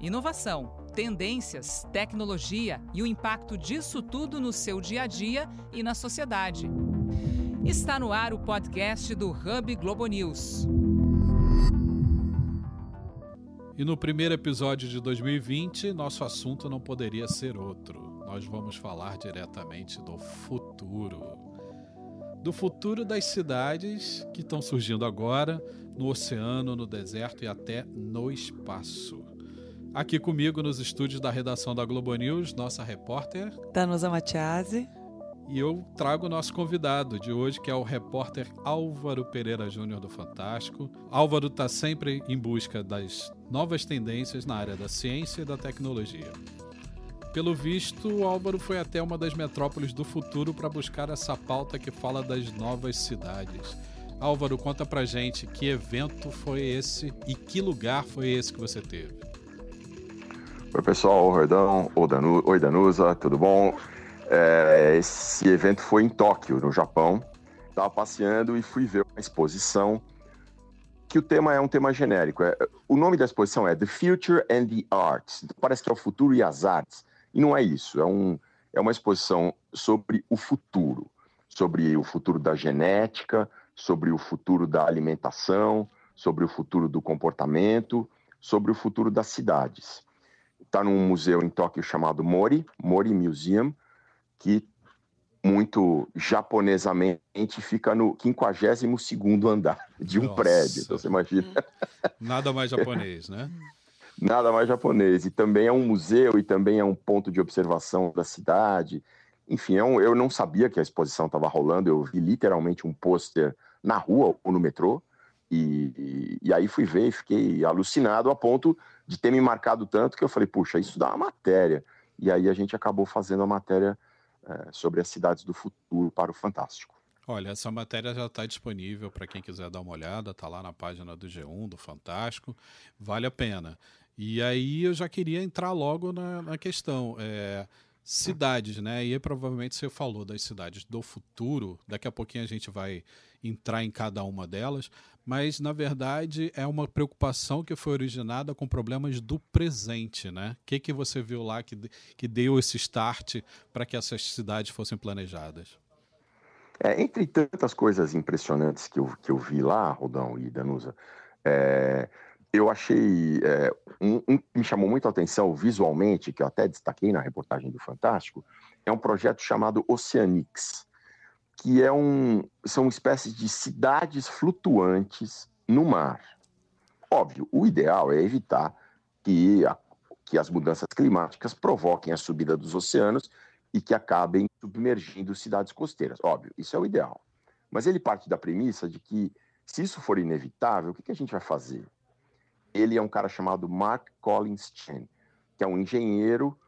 Inovação, tendências, tecnologia e o impacto disso tudo no seu dia a dia e na sociedade. Está no ar o podcast do Hub Globo News. E no primeiro episódio de 2020, nosso assunto não poderia ser outro. Nós vamos falar diretamente do futuro. Do futuro das cidades que estão surgindo agora, no oceano, no deserto e até no espaço. Aqui comigo nos estúdios da redação da Globo News, nossa repórter Danusa Matiasi. E eu trago o nosso convidado de hoje, que é o repórter Álvaro Pereira Júnior do Fantástico. Álvaro está sempre em busca das novas tendências na área da ciência e da tecnologia. Pelo visto, o Álvaro foi até uma das metrópoles do futuro para buscar essa pauta que fala das novas cidades. Álvaro, conta pra gente que evento foi esse e que lugar foi esse que você teve. Oi, pessoal, Rodão, oi, Danusa, tudo bom? É, esse evento foi em Tóquio, no Japão. Estava passeando e fui ver uma exposição que o tema é um tema genérico. É, o nome da exposição é The Future and the Arts. Parece que é o futuro e as artes. E não é isso. É, um, é uma exposição sobre o futuro. Sobre o futuro da genética, sobre o futuro da alimentação, sobre o futuro do comportamento, sobre o futuro das cidades está num museu em Tóquio chamado Mori, Mori Museum, que muito japonesamente fica no 52º andar de um Nossa. prédio, então você imagina. Nada mais japonês, né? Nada mais japonês. E também é um museu e também é um ponto de observação da cidade. Enfim, é um, eu não sabia que a exposição estava rolando, eu vi literalmente um pôster na rua ou no metrô, e, e, e, aí fui ver e fiquei alucinado a ponto de ter me marcado tanto que eu falei, puxa, isso dá uma matéria. E aí a gente acabou fazendo a matéria é, sobre as cidades do futuro para o Fantástico. Olha, essa matéria já está disponível para quem quiser dar uma olhada, está lá na página do G1, do Fantástico, vale a pena. E aí eu já queria entrar logo na, na questão. É, cidades, né? E provavelmente você falou das cidades do futuro, daqui a pouquinho a gente vai entrar em cada uma delas, mas na verdade é uma preocupação que foi originada com problemas do presente, né? O que, que você viu lá que, que deu esse start para que essas cidades fossem planejadas? É, entre tantas coisas impressionantes que eu, que eu vi lá, Rodão e Danusa, é, eu achei. É, um, um, me chamou muito a atenção visualmente, que eu até destaquei na reportagem do Fantástico, é um projeto chamado Oceanix, que é um, são espécies de cidades flutuantes no mar. Óbvio, o ideal é evitar que, a, que as mudanças climáticas provoquem a subida dos oceanos e que acabem submergindo cidades costeiras. Óbvio, isso é o ideal. Mas ele parte da premissa de que, se isso for inevitável, o que, que a gente vai fazer? Ele é um cara chamado Mark Collins Chen, que é um engenheiro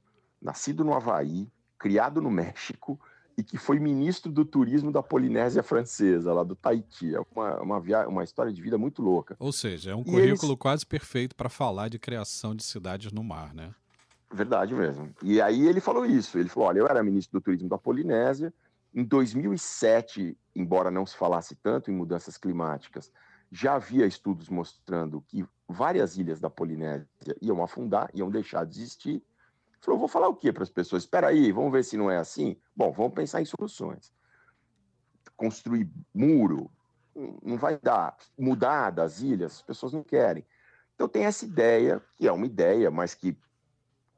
nascido no Havaí, criado no México e que foi ministro do turismo da Polinésia Francesa, lá do Tahiti. É uma, uma, via... uma história de vida muito louca. Ou seja, é um e currículo eles... quase perfeito para falar de criação de cidades no mar, né? Verdade mesmo. E aí ele falou isso. Ele falou: olha, eu era ministro do turismo da Polinésia. Em 2007, embora não se falasse tanto em mudanças climáticas, já havia estudos mostrando que várias ilhas da Polinésia iam afundar, iam deixar de existir Falou, vou falar o que para as pessoas? Espera aí, vamos ver se não é assim? Bom, vamos pensar em soluções. Construir muro não vai dar. Mudar das ilhas, as pessoas não querem. Então tem essa ideia, que é uma ideia, mas que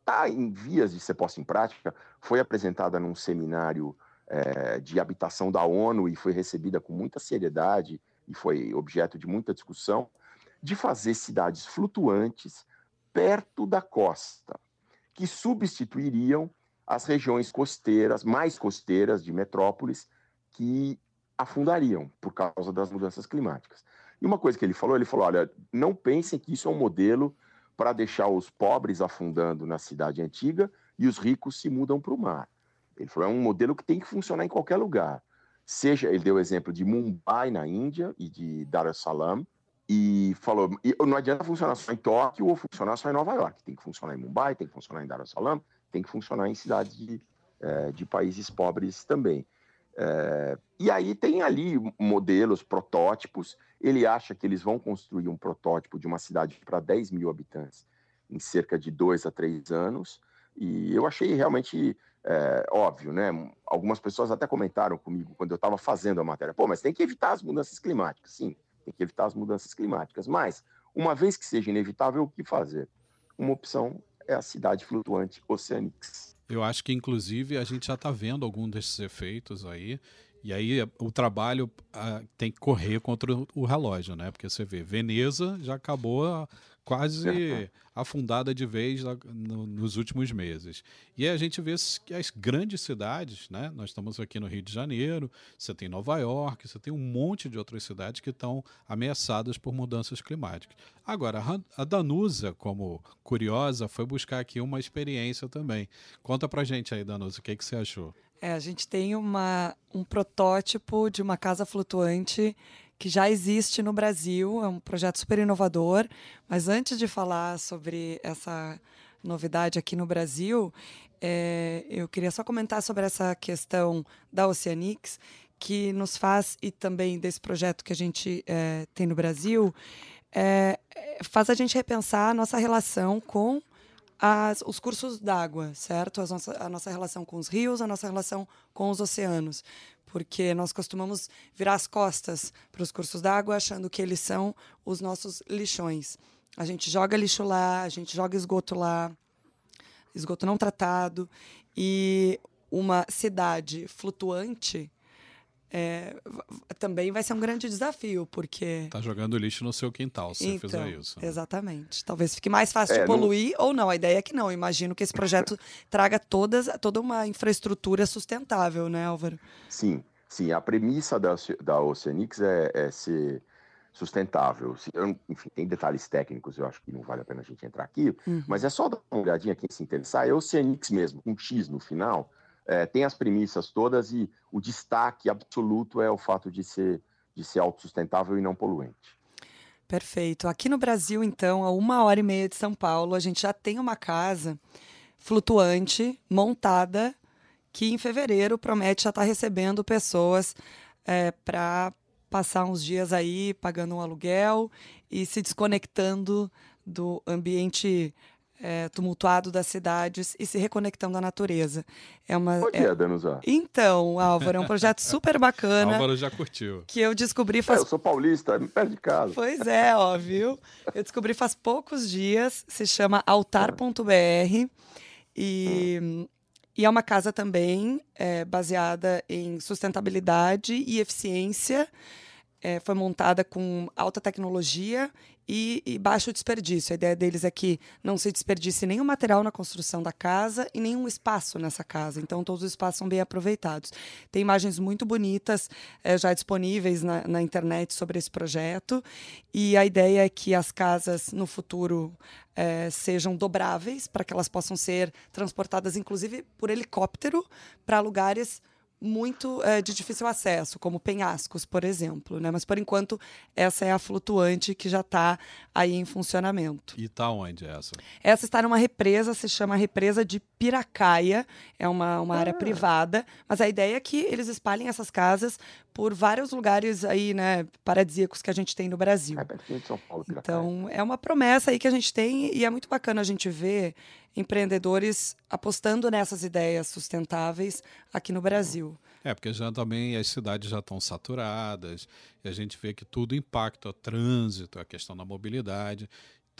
está em vias de ser posta em prática, foi apresentada num seminário é, de habitação da ONU e foi recebida com muita seriedade e foi objeto de muita discussão, de fazer cidades flutuantes perto da costa que substituiriam as regiões costeiras, mais costeiras de metrópoles, que afundariam por causa das mudanças climáticas. E uma coisa que ele falou, ele falou, olha, não pensem que isso é um modelo para deixar os pobres afundando na cidade antiga e os ricos se mudam para o mar. Ele falou, é um modelo que tem que funcionar em qualquer lugar. Seja, ele deu o exemplo de Mumbai, na Índia, e de Dar es Salaam, e falou: e não adianta funcionar só em Tóquio ou funcionar só em Nova York. Tem que funcionar em Mumbai, tem que funcionar em Dar es Salaam, tem que funcionar em cidades de, é, de países pobres também. É, e aí tem ali modelos, protótipos. Ele acha que eles vão construir um protótipo de uma cidade para 10 mil habitantes em cerca de dois a três anos, e eu achei realmente é, óbvio, né? Algumas pessoas até comentaram comigo quando eu estava fazendo a matéria, pô, mas tem que evitar as mudanças climáticas. Sim, tem que evitar as mudanças climáticas, mas uma vez que seja inevitável, o que fazer? Uma opção é a cidade flutuante Oceanix. Eu acho que, inclusive, a gente já está vendo algum desses efeitos aí. E aí o trabalho ah, tem que correr contra o relógio, né? Porque você vê, Veneza já acabou quase afundada de vez no, nos últimos meses. E aí a gente vê que as grandes cidades, né? Nós estamos aqui no Rio de Janeiro, você tem Nova York, você tem um monte de outras cidades que estão ameaçadas por mudanças climáticas. Agora, a Danusa, como curiosa, foi buscar aqui uma experiência também. Conta pra gente aí, Danusa, o que, que você achou? É, a gente tem uma, um protótipo de uma casa flutuante que já existe no Brasil, é um projeto super inovador. Mas antes de falar sobre essa novidade aqui no Brasil, é, eu queria só comentar sobre essa questão da Oceanix, que nos faz, e também desse projeto que a gente é, tem no Brasil, é, faz a gente repensar a nossa relação com as, os cursos d'água, certo? Nossa, a nossa relação com os rios, a nossa relação com os oceanos porque nós costumamos virar as costas para os cursos d'água achando que eles são os nossos lixões. A gente joga lixo lá, a gente joga esgoto lá, esgoto não tratado, e uma cidade flutuante é, também vai ser um grande desafio, porque. Tá jogando lixo no seu quintal, se então, você fizer isso. Né? Exatamente. Talvez fique mais fácil é, de poluir não... ou não. A ideia é que não. imagino que esse projeto traga todas, toda uma infraestrutura sustentável, né, Álvaro? Sim, sim. A premissa da, da Oceanix é, é ser sustentável. Enfim, tem detalhes técnicos, eu acho que não vale a pena a gente entrar aqui, uhum. mas é só dar uma olhadinha quem se interessar. É Oceanix mesmo, com um X no final é, tem as premissas todas e o destaque absoluto é o fato de ser, de ser autossustentável e não poluente. Perfeito. Aqui no Brasil, então, a uma hora e meia de São Paulo, a gente já tem uma casa flutuante, montada, que em fevereiro promete já estar recebendo pessoas é, para passar uns dias aí pagando um aluguel e se desconectando do ambiente é, tumultuado das cidades e se reconectando à natureza. É uma. É... Danusa. Então, Álvaro, é um projeto super bacana. Álvaro já curtiu. Que eu descobri faz. É, eu sou paulista, me perto de casa. Pois é, ó, viu? Eu descobri faz poucos dias, se chama altar.br e. E é uma casa também é, baseada em sustentabilidade e eficiência. É, foi montada com alta tecnologia e, e, baixo desperdício. A ideia deles é que não se desperdice nenhum material na construção da casa e nenhum espaço nessa casa. Então, todos os espaços são bem aproveitados. Tem imagens muito bonitas é, já disponíveis na, na, internet sobre esse projeto. E a ideia é que as casas no futuro é, sejam dobráveis para que elas possam ser transportadas, inclusive por helicóptero, para lugares muito é, de difícil acesso, como penhascos, por exemplo. Né? Mas, por enquanto, essa é a flutuante que já está aí em funcionamento. E está onde essa? Essa está numa represa, se chama Represa de Piracaia. É uma, uma ah. área privada. Mas a ideia é que eles espalhem essas casas por vários lugares aí, né, paradisíacos que a gente tem no Brasil. É pertinho de São Paulo, Piracaia. Então, é uma promessa aí que a gente tem e é muito bacana a gente ver empreendedores apostando nessas ideias sustentáveis aqui no Brasil. É, porque já também as cidades já estão saturadas, e a gente vê que tudo impacta o trânsito, a questão da mobilidade.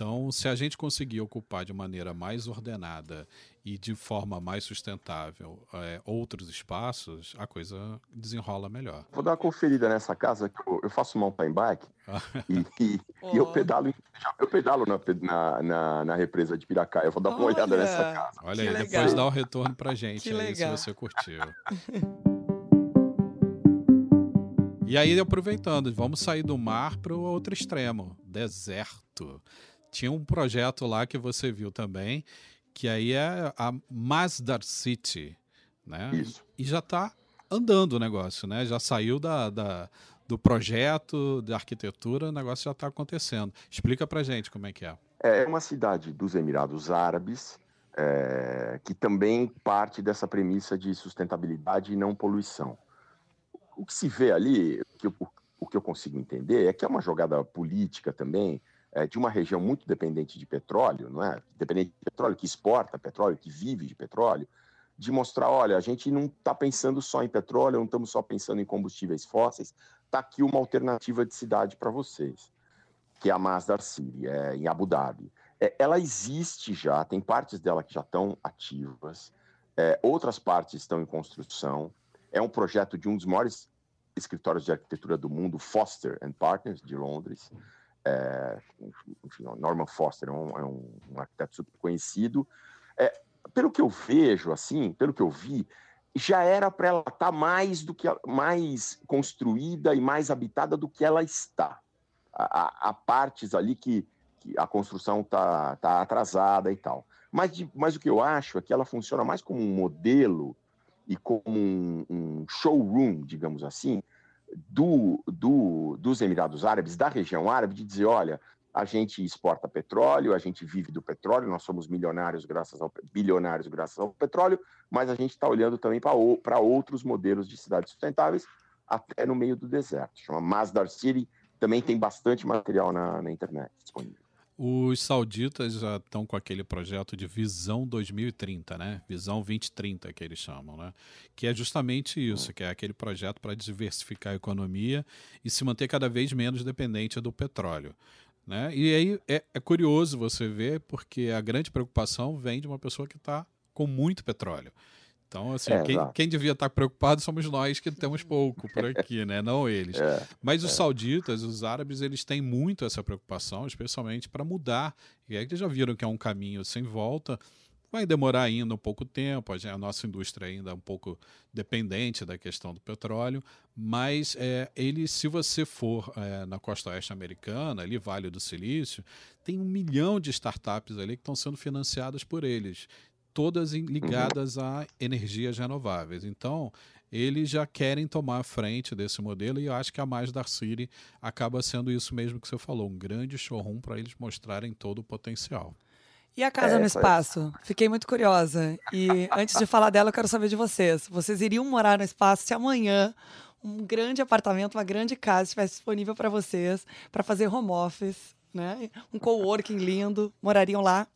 Então, se a gente conseguir ocupar de maneira mais ordenada e de forma mais sustentável é, outros espaços, a coisa desenrola melhor. Vou dar uma conferida nessa casa, que eu, faço mountain bike e, e, oh. e, eu pedalo, eu pedalo na, na, na, na, represa de Piracaia. Eu vou dar uma Olha. olhada nessa casa. Olha aí, depois dá o retorno pra gente que aí legal. se você curtiu. E aí, aproveitando, vamos sair do mar para o outro extremo, deserto tinha um projeto lá que você viu também, que aí é a Masdar City, né? Isso. E já está andando o negócio, né? Já saiu da, da, do projeto de arquitetura, o negócio já está acontecendo. Explica para gente como é que é. É uma cidade dos Emirados Árabes, é, que também parte dessa premissa de sustentabilidade e não poluição. O que se vê ali, o que eu, o que eu consigo entender, é que é uma jogada política também, é, de uma região muito dependente de petróleo, não é? Dependente de petróleo, que exporta petróleo, que vive de petróleo, de mostrar, olha, a gente não está pensando só em petróleo, não estamos só pensando em combustíveis fósseis, está aqui uma alternativa de cidade para vocês, que é a Masdar City, é, em Abu Dhabi. É, ela existe já, tem partes dela que já estão ativas, é, outras partes estão em construção. É um projeto de um dos maiores escritórios de arquitetura do mundo, Foster and Partners, de Londres. É, enfim, Norman Foster é um, é um, um arquiteto super conhecido. É, pelo que eu vejo, assim, pelo que eu vi, já era para ela estar tá mais do que mais construída e mais habitada do que ela está. Há, há partes ali que, que a construção está tá atrasada e tal. Mas, de, mas o que eu acho é que ela funciona mais como um modelo e como um, um showroom, digamos assim, do, do, dos Emirados Árabes, da região árabe, de dizer: olha, a gente exporta petróleo, a gente vive do petróleo, nós somos milionários graças ao bilionários graças ao petróleo, mas a gente está olhando também para outros modelos de cidades sustentáveis, até no meio do deserto. Chama Masdar City, também tem bastante material na, na internet disponível. Os sauditas já estão com aquele projeto de Visão 2030, né? Visão 2030 que eles chamam, né? Que é justamente isso, que é aquele projeto para diversificar a economia e se manter cada vez menos dependente do petróleo. Né? E aí é, é curioso você ver, porque a grande preocupação vem de uma pessoa que está com muito petróleo. Então, assim, é, quem, quem, devia estar preocupado somos nós que temos pouco por aqui, né? Não eles. É, Mas os é. sauditas, os árabes, eles têm muito essa preocupação, especialmente para mudar. E aí eles já viram que é um caminho sem volta. Vai demorar ainda um pouco tempo, a nossa indústria ainda é um pouco dependente da questão do petróleo, mas é, ele, se você for é, na costa oeste americana, ali Vale do Silício, tem um milhão de startups ali que estão sendo financiadas por eles todas ligadas uhum. a energias renováveis. Então, eles já querem tomar a frente desse modelo e eu acho que a Mais da City acaba sendo isso mesmo que você falou, um grande showroom para eles mostrarem todo o potencial. E a casa é, no espaço? Fiquei muito curiosa. E antes de falar dela, eu quero saber de vocês. Vocês iriam morar no espaço se amanhã um grande apartamento, uma grande casa estivesse disponível para vocês, para fazer home office, né? Um coworking lindo, morariam lá?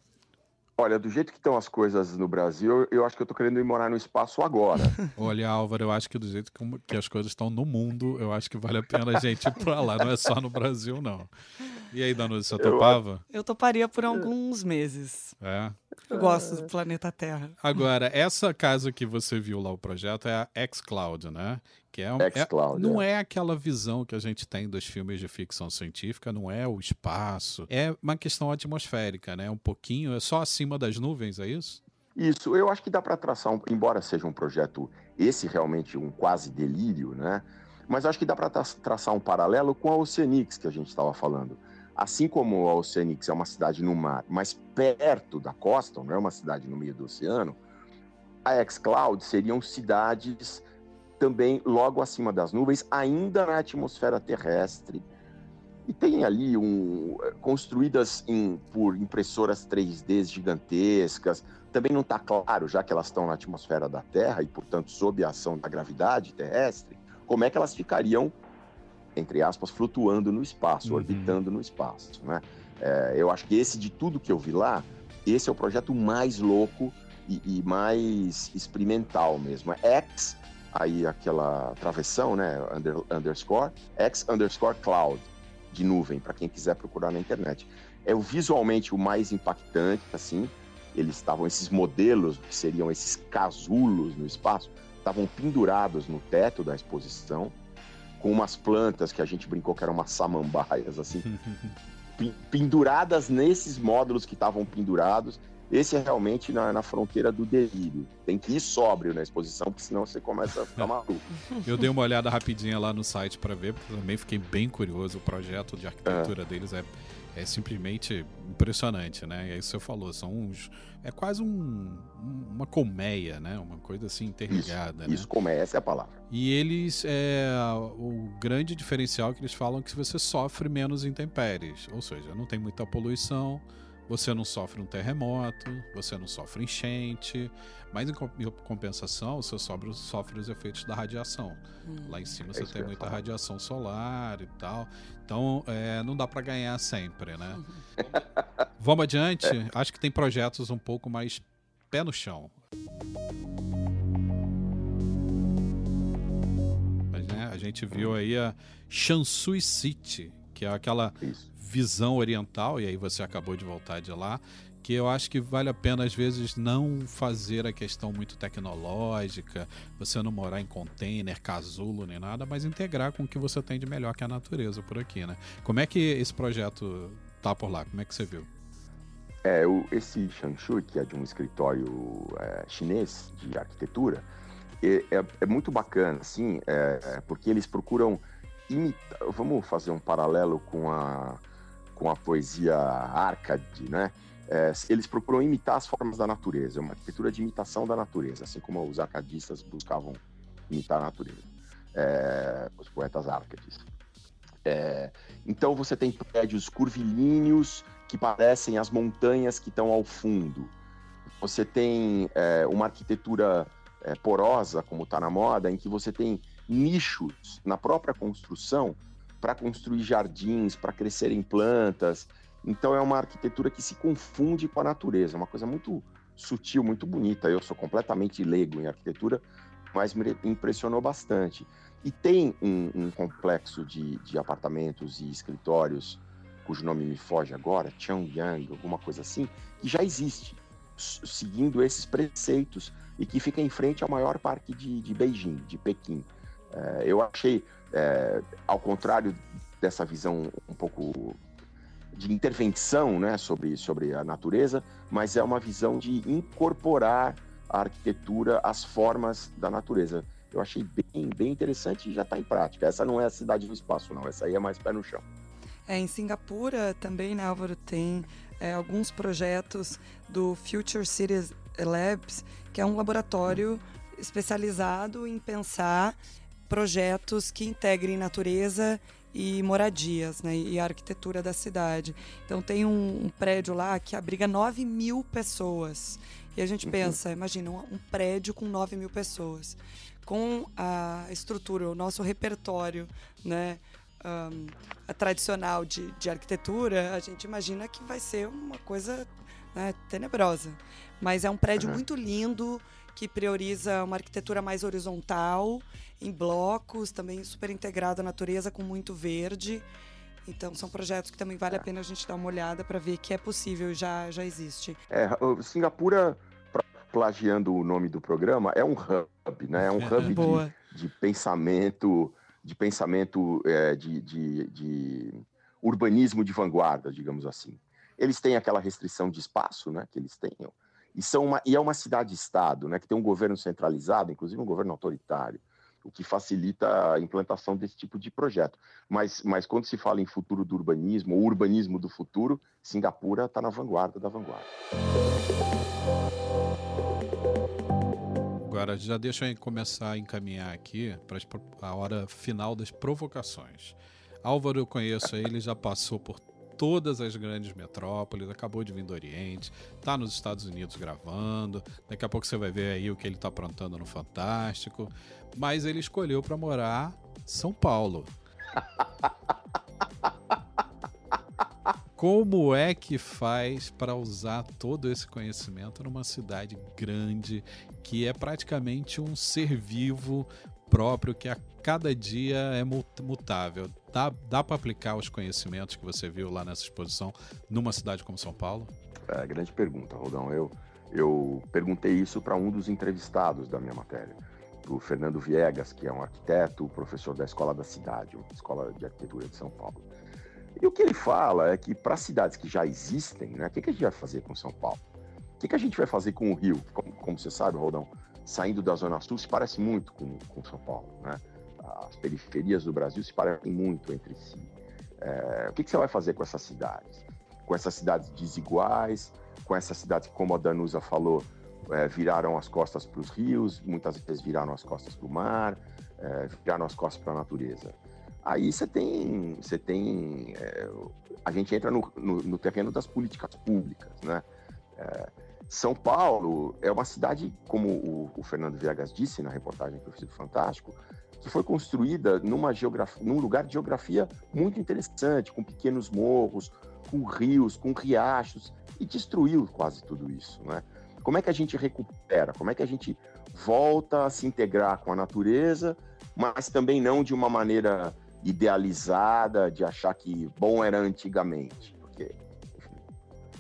Olha, do jeito que estão as coisas no Brasil, eu acho que eu tô querendo ir morar no espaço agora. Olha, Álvaro, eu acho que do jeito que as coisas estão no mundo, eu acho que vale a pena a gente ir pra lá, não é só no Brasil, não. E aí, Danusa, você topava? Eu, eu toparia por alguns meses. É. Eu gosto do planeta Terra. Agora, essa casa que você viu lá, o projeto, é a xCloud, né? Que é, um, é não é. é aquela visão que a gente tem dos filmes de ficção científica, não é o espaço. É uma questão atmosférica, né? Um pouquinho, é só acima das nuvens, é isso? Isso, eu acho que dá para traçar, um, embora seja um projeto, esse realmente um quase delírio, né? Mas acho que dá para traçar um paralelo com a Oceanix que a gente estava falando. Assim como a Oceanix é uma cidade no mar, mas perto da costa, não é uma cidade no meio do oceano, a xCloud seriam cidades também logo acima das nuvens, ainda na atmosfera terrestre. E tem ali um, construídas em, por impressoras 3D gigantescas. Também não está claro, já que elas estão na atmosfera da Terra e, portanto, sob a ação da gravidade terrestre, como é que elas ficariam, entre aspas, flutuando no espaço, uhum. orbitando no espaço. Né? É, eu acho que esse, de tudo que eu vi lá, esse é o projeto mais louco e, e mais experimental mesmo. É X aí aquela travessão, né, under, underscore, x underscore cloud, de nuvem, para quem quiser procurar na internet. É o visualmente o mais impactante, assim, eles estavam, esses modelos, que seriam esses casulos no espaço, estavam pendurados no teto da exposição, com umas plantas que a gente brincou que eram umas samambaias, assim, penduradas nesses módulos que estavam pendurados, esse é realmente na, na, fronteira do delírio. Tem que ir sóbrio na exposição, porque senão você começa a ficar maluco. Eu dei uma olhada rapidinha lá no site para ver, porque também fiquei bem curioso. O projeto de arquitetura é. deles é, é simplesmente impressionante, né? E aí você falou, são uns. É quase um, uma colmeia, né? Uma coisa assim interligada. Isso, né? isso colmeia, essa é a palavra. E eles. É, o grande diferencial é que eles falam que você sofre menos intempéries. Ou seja, não tem muita poluição você não sofre um terremoto, você não sofre enchente, mas em compensação você sofre, sofre os efeitos da radiação. Hum. Lá em cima é você tem muita falar. radiação solar e tal. Então é, não dá para ganhar sempre, né? Uhum. Vamos adiante. É. Acho que tem projetos um pouco mais pé no chão. Mas, né, a gente viu aí a Shansui City, que é aquela Isso visão oriental, e aí você acabou de voltar de lá, que eu acho que vale a pena, às vezes, não fazer a questão muito tecnológica, você não morar em container, casulo, nem nada, mas integrar com o que você tem de melhor que a natureza por aqui, né? Como é que esse projeto tá por lá? Como é que você viu? É, o, esse Shanshui, que é de um escritório é, chinês de arquitetura, é, é, é muito bacana, assim, é, é, porque eles procuram Vamos fazer um paralelo com a com a poesia Arcade, né? É, eles procuram imitar as formas da natureza, é uma arquitetura de imitação da natureza, assim como os arcadistas buscavam imitar a natureza, é, os poetas Arcades. É, então você tem prédios curvilíneos que parecem as montanhas que estão ao fundo. Você tem é, uma arquitetura é, porosa, como está na moda, em que você tem nichos na própria construção para construir jardins, para crescerem plantas. Então é uma arquitetura que se confunde com a natureza, uma coisa muito sutil, muito bonita. Eu sou completamente leigo em arquitetura, mas me impressionou bastante. E tem um, um complexo de, de, apartamentos e escritórios, cujo nome me foge agora, Chongyang, alguma coisa assim, que já existe, seguindo esses preceitos e que fica em frente ao maior parque de, de Beijing, de Pequim. É, eu achei é, ao contrário dessa visão um pouco de intervenção né, sobre, sobre a natureza, mas é uma visão de incorporar a arquitetura às formas da natureza. Eu achei bem, bem interessante e já está em prática. Essa não é a cidade do espaço, não. Essa aí é mais pé no chão. É, em Singapura também, né, Álvaro, tem é, alguns projetos do Future Cities Labs, que é um laboratório especializado em pensar projetos que integrem natureza e moradias, né, e a arquitetura da cidade. Então tem um, um prédio lá que abriga 9 mil pessoas. E a gente uhum. pensa, imagina, um, um, prédio com 9 mil pessoas. Com a estrutura, o nosso repertório, né, um, tradicional de, de arquitetura, a gente imagina que vai ser uma coisa né, tenebrosa. Mas é um prédio uhum. muito lindo, que prioriza uma arquitetura mais horizontal, em blocos, também super integrado à natureza, com muito verde. Então, são projetos que também vale a pena a gente dar uma olhada para ver que é possível e já, já existe. É, Singapura, plagiando o nome do programa, é um hub, né? É um hub de, de, pensamento, de pensamento é, de, de, de urbanismo de vanguarda, digamos assim. Eles têm aquela restrição de espaço, né? Que eles têm e, são uma, e é uma cidade-estado, né, que tem um governo centralizado, inclusive um governo autoritário, o que facilita a implantação desse tipo de projeto. Mas, mas quando se fala em futuro do urbanismo, ou urbanismo do futuro, Singapura está na vanguarda da vanguarda. Agora, já deixa eu começar a encaminhar aqui para a hora final das provocações. Álvaro, eu conheço ele, já passou por todas as grandes metrópoles, acabou de vir do Oriente, tá nos Estados Unidos gravando. Daqui a pouco você vai ver aí o que ele tá aprontando no Fantástico. Mas ele escolheu para morar São Paulo. Como é que faz para usar todo esse conhecimento numa cidade grande que é praticamente um ser vivo próprio que a cada dia é mutável? Dá, dá para aplicar os conhecimentos que você viu lá nessa exposição numa cidade como São Paulo? É, grande pergunta, Rodão. Eu, eu perguntei isso para um dos entrevistados da minha matéria, o Fernando Viegas, que é um arquiteto, professor da Escola da Cidade, uma escola de arquitetura de São Paulo. E o que ele fala é que para cidades que já existem, né, o que, que, a gente vai fazer com São Paulo? O que, que a gente vai fazer com o Rio? Como, como você sabe, Rodão, saindo da Zona Sul se parece muito com, com São Paulo, né? as periferias do Brasil se parecem muito entre si. É, o que, que, você vai fazer com essas cidades? Com essas cidades desiguais, com essas cidades como a Danusa falou, é, viraram as costas para os rios, muitas vezes viraram as costas para o mar, é, viraram as costas para a natureza. Aí você tem, você tem, é, a gente entra no, no, no, terreno das políticas públicas, né? É, São Paulo é uma cidade, como o, o, Fernando Viegas disse na reportagem que eu fiz do Fantástico, que foi construída numa geografia, num lugar de geografia muito interessante, com pequenos morros, com rios, com riachos, e destruiu quase tudo isso, né? Como é que a gente recupera? Como é que a gente volta a se integrar com a natureza, mas também não de uma maneira idealizada, de achar que bom era antigamente, porque enfim,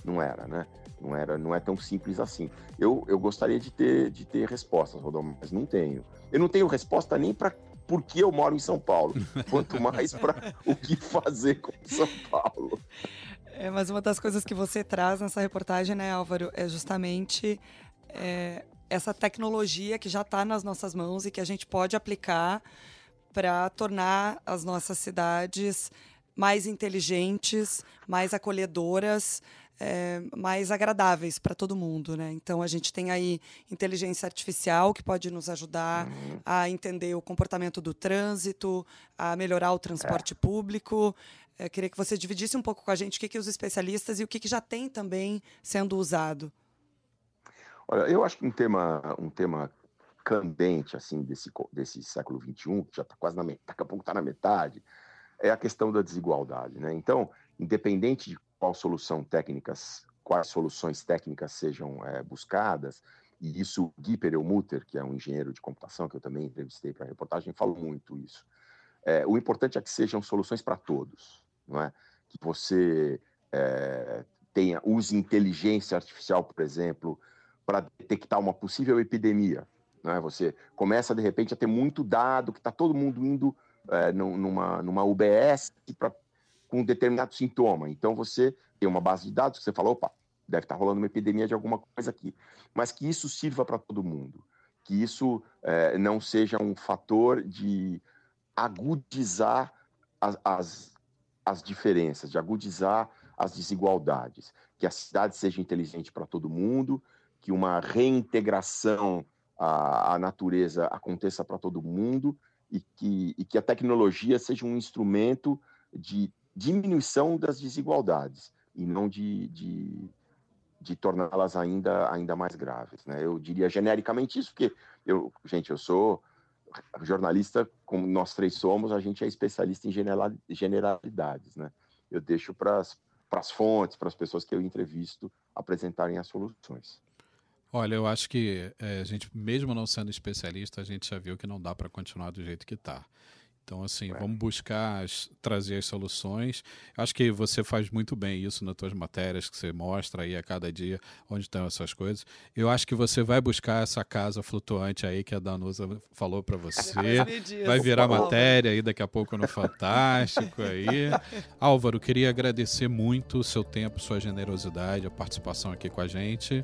não era, né? Não era, não é tão simples assim. Eu, eu gostaria de ter, de ter respostas, Rodolfo, mas não tenho. Eu não tenho resposta nem para por que eu moro em São Paulo, quanto mais para o que fazer com São Paulo. É, mas uma das coisas que você traz nessa reportagem, né, Álvaro, é justamente é, essa tecnologia que já está nas nossas mãos e que a gente pode aplicar para tornar as nossas cidades mais inteligentes, mais acolhedoras, é, mais agradáveis para todo mundo, né? Então a gente tem aí inteligência artificial que pode nos ajudar uhum. a entender o comportamento do trânsito, a melhorar o transporte é. público. Eu queria que você dividisse um pouco com a gente o que, que os especialistas e o que, que já tem também sendo usado. Olha, eu acho que um tema, um tema candente assim desse, desse século XXI, que já está quase na metade, daqui a pouco está na metade, é a questão da desigualdade. Né? Então, independente de qual solução técnicas, quais soluções técnicas sejam é, buscadas, e isso Guy Perelmutter, que é um engenheiro de computação que eu também entrevistei para a reportagem, falou muito isso. É, o importante é que sejam soluções para todos não é? Que você é, tenha use inteligência artificial, por exemplo, para detectar uma possível epidemia. Não é? Você começa de repente a ter muito dado que está todo mundo indo é, numa, numa UBS pra, com um determinado sintoma. Então você tem uma base de dados que você fala, opa, deve estar tá rolando uma epidemia de alguma coisa aqui. Mas que isso sirva para todo mundo. Que isso é, não seja um fator de agudizar as, as as diferenças, de agudizar as desigualdades, que a cidade seja inteligente para todo mundo, que uma reintegração à, à natureza aconteça para todo mundo e que, e que a tecnologia seja um instrumento de diminuição das desigualdades e não de, de, de torná-las ainda, ainda mais graves. Né? Eu diria genericamente isso, porque eu, gente, eu sou jornalista, como nós três somos, a gente é especialista em generalidades, né? Eu deixo para as fontes, para as pessoas que eu entrevisto apresentarem as soluções. Olha, eu acho que é, a gente, mesmo não sendo especialista, a gente já viu que não dá para continuar do jeito que está. Então, assim, é. vamos buscar as, trazer as soluções. Acho que você faz muito bem isso nas suas matérias, que você mostra aí a cada dia onde estão essas coisas. Eu acho que você vai buscar essa casa flutuante aí que a Danusa falou para você. Vai virar matéria aí daqui a pouco no Fantástico aí. Álvaro, queria agradecer muito o seu tempo, sua generosidade, a participação aqui com a gente.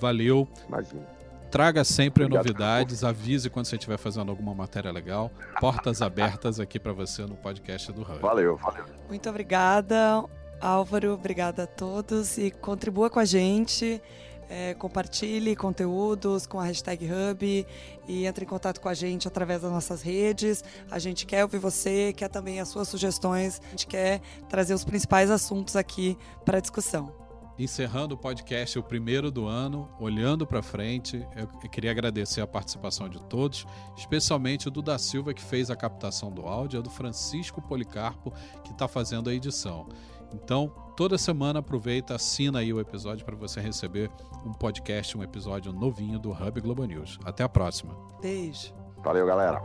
Valeu. Imagina. Traga sempre Obrigado, novidades, avise quando você estiver fazendo alguma matéria legal. Portas abertas aqui para você no podcast do Hub. Valeu, valeu. Muito obrigada, Álvaro. Obrigada a todos e contribua com a gente. É, compartilhe conteúdos com a hashtag Hub e entre em contato com a gente através das nossas redes. A gente quer ouvir você, quer também as suas sugestões, a gente quer trazer os principais assuntos aqui para discussão encerrando o podcast, o primeiro do ano, olhando para frente. Eu, queria agradecer a participação de todos, especialmente o do da Silva, que fez a captação do áudio, e do Francisco Policarpo, que está fazendo a edição. Então, toda semana aproveita, assina aí o episódio para você receber um podcast, um episódio novinho do Hub Globo News. Até a próxima. Beijo. Valeu, galera.